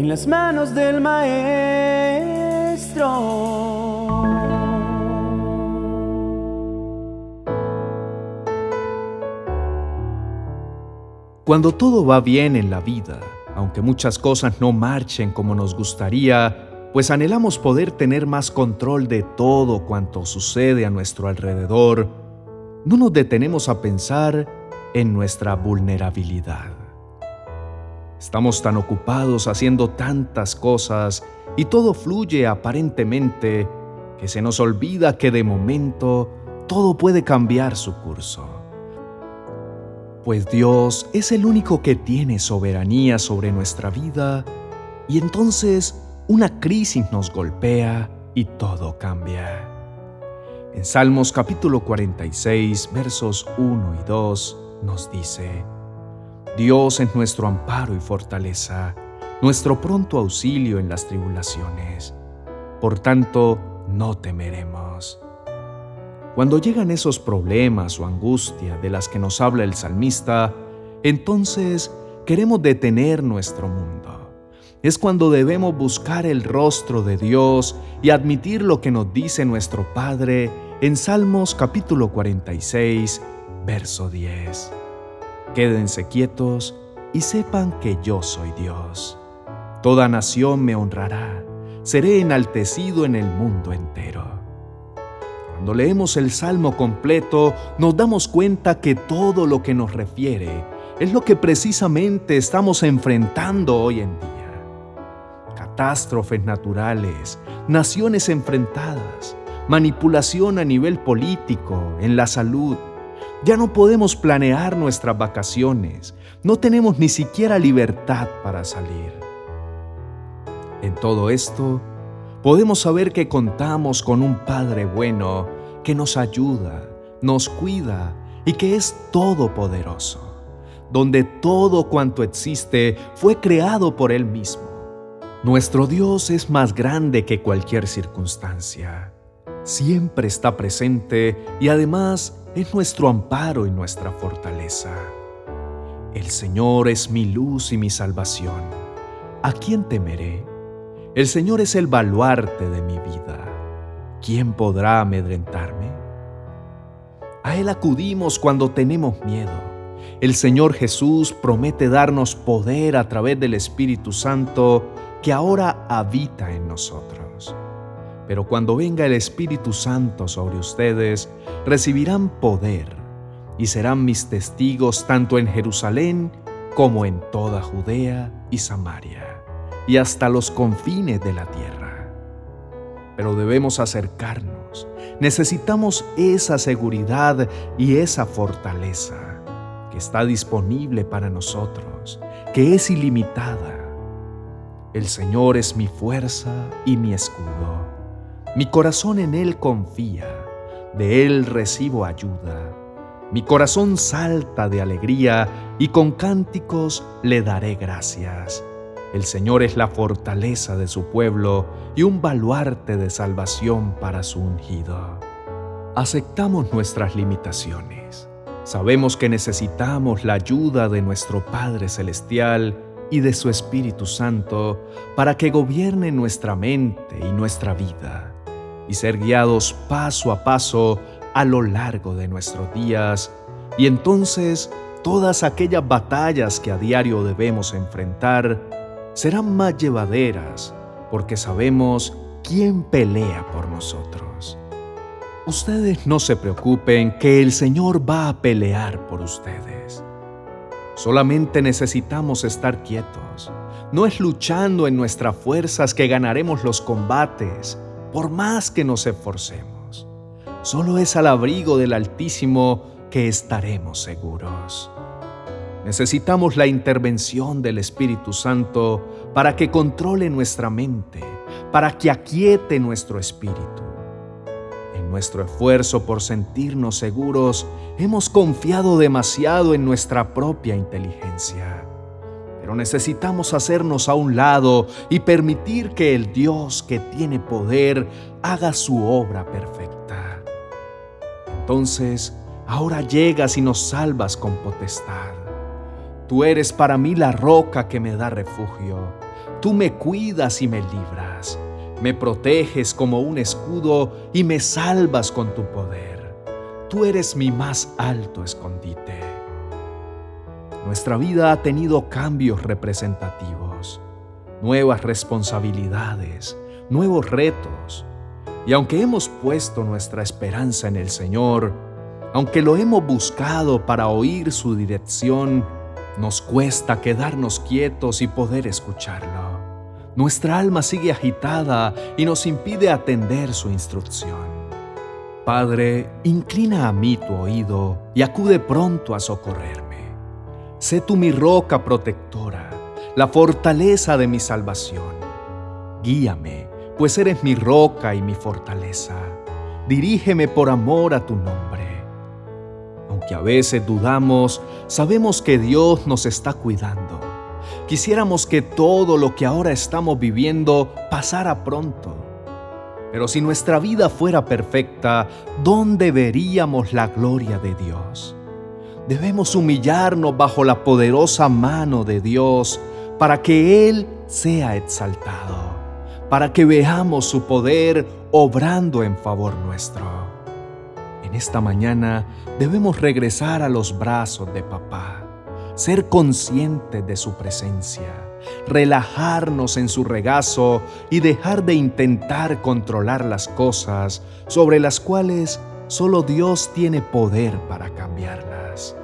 en las manos del Maestro. Cuando todo va bien en la vida, aunque muchas cosas no marchen como nos gustaría, pues anhelamos poder tener más control de todo cuanto sucede a nuestro alrededor, no nos detenemos a pensar en nuestra vulnerabilidad. Estamos tan ocupados haciendo tantas cosas y todo fluye aparentemente que se nos olvida que de momento todo puede cambiar su curso. Pues Dios es el único que tiene soberanía sobre nuestra vida y entonces una crisis nos golpea y todo cambia. En Salmos capítulo 46 versos 1 y 2 nos dice, Dios es nuestro amparo y fortaleza, nuestro pronto auxilio en las tribulaciones. Por tanto, no temeremos. Cuando llegan esos problemas o angustia de las que nos habla el salmista, entonces queremos detener nuestro mundo. Es cuando debemos buscar el rostro de Dios y admitir lo que nos dice nuestro Padre en Salmos capítulo 46, verso 10. Quédense quietos y sepan que yo soy Dios. Toda nación me honrará, seré enaltecido en el mundo entero. Cuando leemos el Salmo completo, nos damos cuenta que todo lo que nos refiere es lo que precisamente estamos enfrentando hoy en día. Catástrofes naturales, naciones enfrentadas, manipulación a nivel político, en la salud, ya no podemos planear nuestras vacaciones, no tenemos ni siquiera libertad para salir. En todo esto, podemos saber que contamos con un Padre bueno que nos ayuda, nos cuida y que es todopoderoso, donde todo cuanto existe fue creado por Él mismo. Nuestro Dios es más grande que cualquier circunstancia. Siempre está presente y además es nuestro amparo y nuestra fortaleza. El Señor es mi luz y mi salvación. ¿A quién temeré? El Señor es el baluarte de mi vida. ¿Quién podrá amedrentarme? A Él acudimos cuando tenemos miedo. El Señor Jesús promete darnos poder a través del Espíritu Santo que ahora habita en nosotros. Pero cuando venga el Espíritu Santo sobre ustedes, recibirán poder y serán mis testigos tanto en Jerusalén como en toda Judea y Samaria, y hasta los confines de la tierra. Pero debemos acercarnos, necesitamos esa seguridad y esa fortaleza que está disponible para nosotros, que es ilimitada. El Señor es mi fuerza y mi escudo mi corazón en Él confía, de Él recibo ayuda. Mi corazón salta de alegría y con cánticos le daré gracias. El Señor es la fortaleza de su pueblo y un baluarte de salvación para su ungido. Aceptamos nuestras limitaciones. Sabemos que necesitamos la ayuda de nuestro Padre Celestial y de su Espíritu Santo para que gobierne nuestra mente y nuestra vida y ser guiados paso a paso a lo largo de nuestros días y entonces todas aquellas batallas que a diario debemos enfrentar serán más llevaderas porque sabemos quién pelea por nosotros. Ustedes no se preocupen que el Señor va a pelear por ustedes. Solamente necesitamos estar quietos. No es luchando en nuestras fuerzas que ganaremos los combates, por más que nos esforcemos. Solo es al abrigo del Altísimo que estaremos seguros. Necesitamos la intervención del Espíritu Santo para que controle nuestra mente, para que aquiete nuestro espíritu. En nuestro esfuerzo por sentirnos seguros, hemos confiado demasiado en nuestra propia inteligencia pero necesitamos hacernos a un lado y permitir que el Dios que tiene poder haga su obra perfecta. Entonces, ahora llegas y nos salvas con potestad. Tú eres para mí la roca que me da refugio. Tú me cuidas y me libras, me proteges como un escudo y me salvas con tu poder. Tú eres mi más alto escondite. Nuestra vida ha tenido cambios representativos, nuevas responsabilidades, nuevos retos. Y aunque hemos puesto nuestra esperanza en el Señor, aunque lo hemos buscado para oír su dirección, nos cuesta quedarnos quietos y poder escucharlo. Nuestra alma sigue agitada y nos impide atender su instrucción. Padre, inclina a mí tu oído y acude pronto a socorrerme. Sé tú mi roca protectora, la fortaleza de mi salvación. Guíame, pues eres mi roca y mi fortaleza. Dirígeme por amor a tu nombre. Aunque a veces dudamos, sabemos que Dios nos está cuidando. Quisiéramos que todo lo que ahora estamos viviendo pasara pronto. Pero si nuestra vida fuera perfecta, ¿dónde veríamos la gloria de Dios? Debemos humillarnos bajo la poderosa mano de Dios para que Él sea exaltado, para que veamos su poder obrando en favor nuestro. En esta mañana debemos regresar a los brazos de papá, ser conscientes de su presencia, relajarnos en su regazo y dejar de intentar controlar las cosas sobre las cuales solo Dios tiene poder para cambiarlas.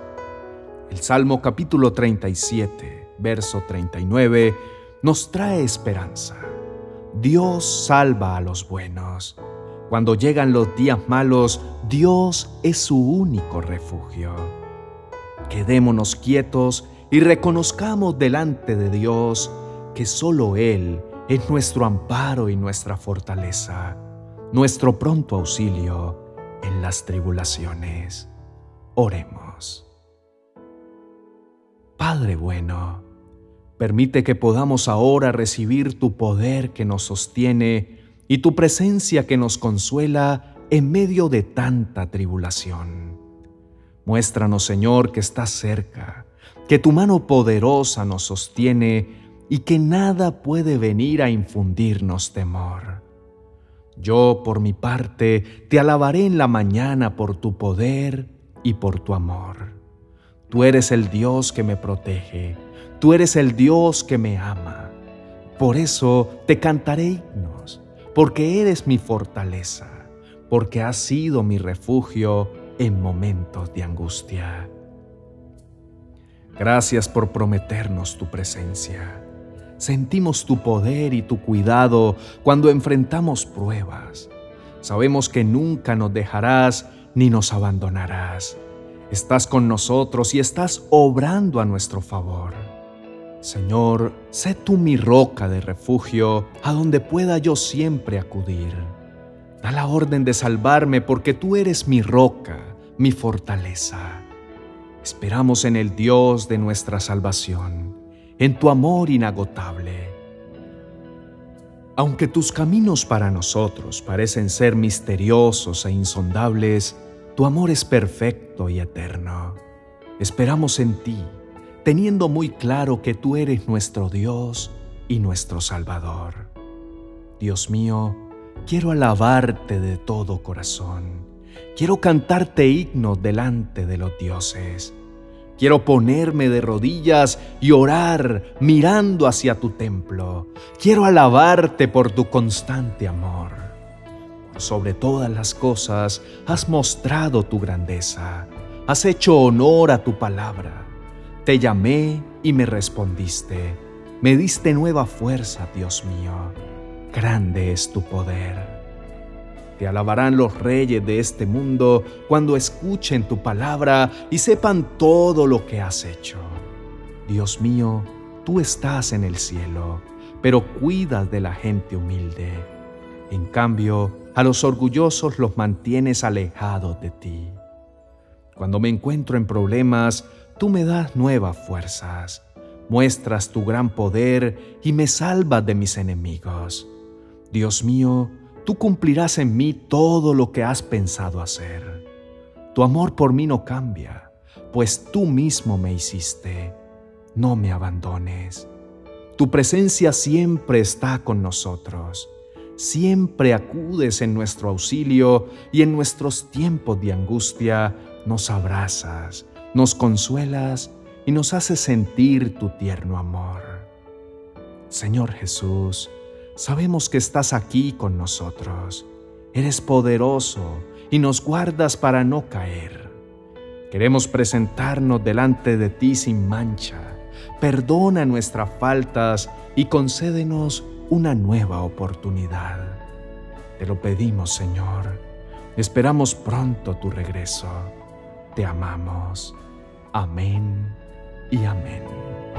El Salmo capítulo 37, verso 39, nos trae esperanza. Dios salva a los buenos. Cuando llegan los días malos, Dios es su único refugio. Quedémonos quietos y reconozcamos delante de Dios que solo Él es nuestro amparo y nuestra fortaleza, nuestro pronto auxilio en las tribulaciones. Oremos. Padre bueno, permite que podamos ahora recibir tu poder que nos sostiene y tu presencia que nos consuela en medio de tanta tribulación. Muéstranos, Señor, que estás cerca, que tu mano poderosa nos sostiene y que nada puede venir a infundirnos temor. Yo, por mi parte, te alabaré en la mañana por tu poder y por tu amor. Tú eres el Dios que me protege, tú eres el Dios que me ama. Por eso te cantaré himnos, porque eres mi fortaleza, porque has sido mi refugio en momentos de angustia. Gracias por prometernos tu presencia. Sentimos tu poder y tu cuidado cuando enfrentamos pruebas. Sabemos que nunca nos dejarás ni nos abandonarás. Estás con nosotros y estás obrando a nuestro favor. Señor, sé tú mi roca de refugio, a donde pueda yo siempre acudir. Da la orden de salvarme porque tú eres mi roca, mi fortaleza. Esperamos en el Dios de nuestra salvación, en tu amor inagotable. Aunque tus caminos para nosotros parecen ser misteriosos e insondables, tu amor es perfecto y eterno. Esperamos en ti, teniendo muy claro que tú eres nuestro Dios y nuestro Salvador. Dios mío, quiero alabarte de todo corazón. Quiero cantarte himnos delante de los dioses. Quiero ponerme de rodillas y orar mirando hacia tu templo. Quiero alabarte por tu constante amor sobre todas las cosas, has mostrado tu grandeza, has hecho honor a tu palabra. Te llamé y me respondiste, me diste nueva fuerza, Dios mío. Grande es tu poder. Te alabarán los reyes de este mundo cuando escuchen tu palabra y sepan todo lo que has hecho. Dios mío, tú estás en el cielo, pero cuidas de la gente humilde. En cambio, a los orgullosos los mantienes alejados de ti. Cuando me encuentro en problemas, tú me das nuevas fuerzas, muestras tu gran poder y me salvas de mis enemigos. Dios mío, tú cumplirás en mí todo lo que has pensado hacer. Tu amor por mí no cambia, pues tú mismo me hiciste. No me abandones. Tu presencia siempre está con nosotros. Siempre acudes en nuestro auxilio y en nuestros tiempos de angustia nos abrazas, nos consuelas y nos haces sentir tu tierno amor. Señor Jesús, sabemos que estás aquí con nosotros. Eres poderoso y nos guardas para no caer. Queremos presentarnos delante de ti sin mancha. Perdona nuestras faltas y concédenos una nueva oportunidad. Te lo pedimos, Señor. Esperamos pronto tu regreso. Te amamos. Amén y amén.